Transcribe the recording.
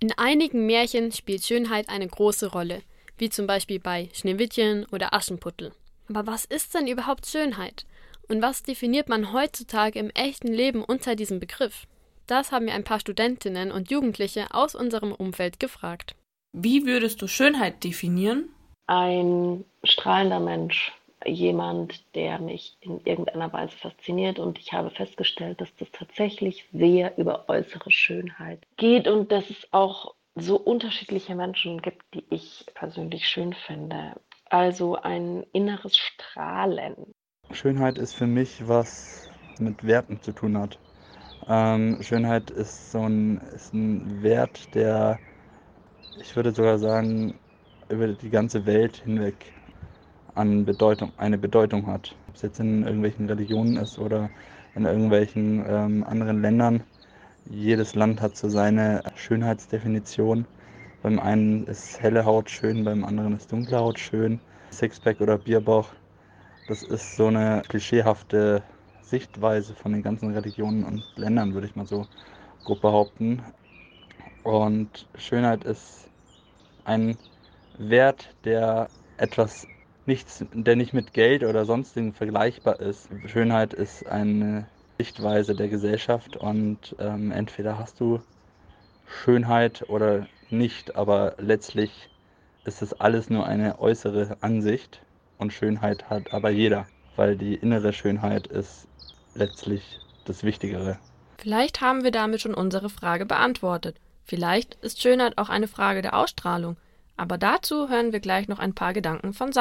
In einigen Märchen spielt Schönheit eine große Rolle, wie zum Beispiel bei Schneewittchen oder Aschenputtel. Aber was ist denn überhaupt Schönheit? Und was definiert man heutzutage im echten Leben unter diesem Begriff? Das haben wir ein paar Studentinnen und Jugendliche aus unserem Umfeld gefragt. Wie würdest du Schönheit definieren? Ein strahlender Mensch, jemand, der mich in irgendeiner Weise fasziniert und ich habe festgestellt, dass das tatsächlich sehr über äußere Schönheit geht und dass es auch so unterschiedliche Menschen gibt, die ich persönlich schön finde. Also ein inneres Strahlen. Schönheit ist für mich was mit Werten zu tun hat. Ähm, Schönheit ist so ein, ist ein Wert, der, ich würde sogar sagen, über die ganze Welt hinweg an Bedeutung, eine Bedeutung hat. Ob es jetzt in irgendwelchen Religionen ist oder in irgendwelchen ähm, anderen Ländern. Jedes Land hat so seine Schönheitsdefinition. Beim einen ist helle Haut schön, beim anderen ist dunkle Haut schön. Sixpack oder Bierbauch, das ist so eine klischeehafte Sichtweise von den ganzen Religionen und Ländern, würde ich mal so grob behaupten. Und Schönheit ist ein Wert, der etwas nichts, der nicht mit Geld oder sonstigen vergleichbar ist. Schönheit ist eine Sichtweise der Gesellschaft und ähm, entweder hast du Schönheit oder nicht, aber letztlich ist es alles nur eine äußere Ansicht und Schönheit hat aber jeder, weil die innere Schönheit ist letztlich das Wichtigere. Vielleicht haben wir damit schon unsere Frage beantwortet. Vielleicht ist Schönheit auch eine Frage der Ausstrahlung. Aber dazu hören wir gleich noch ein paar Gedanken von Sandra.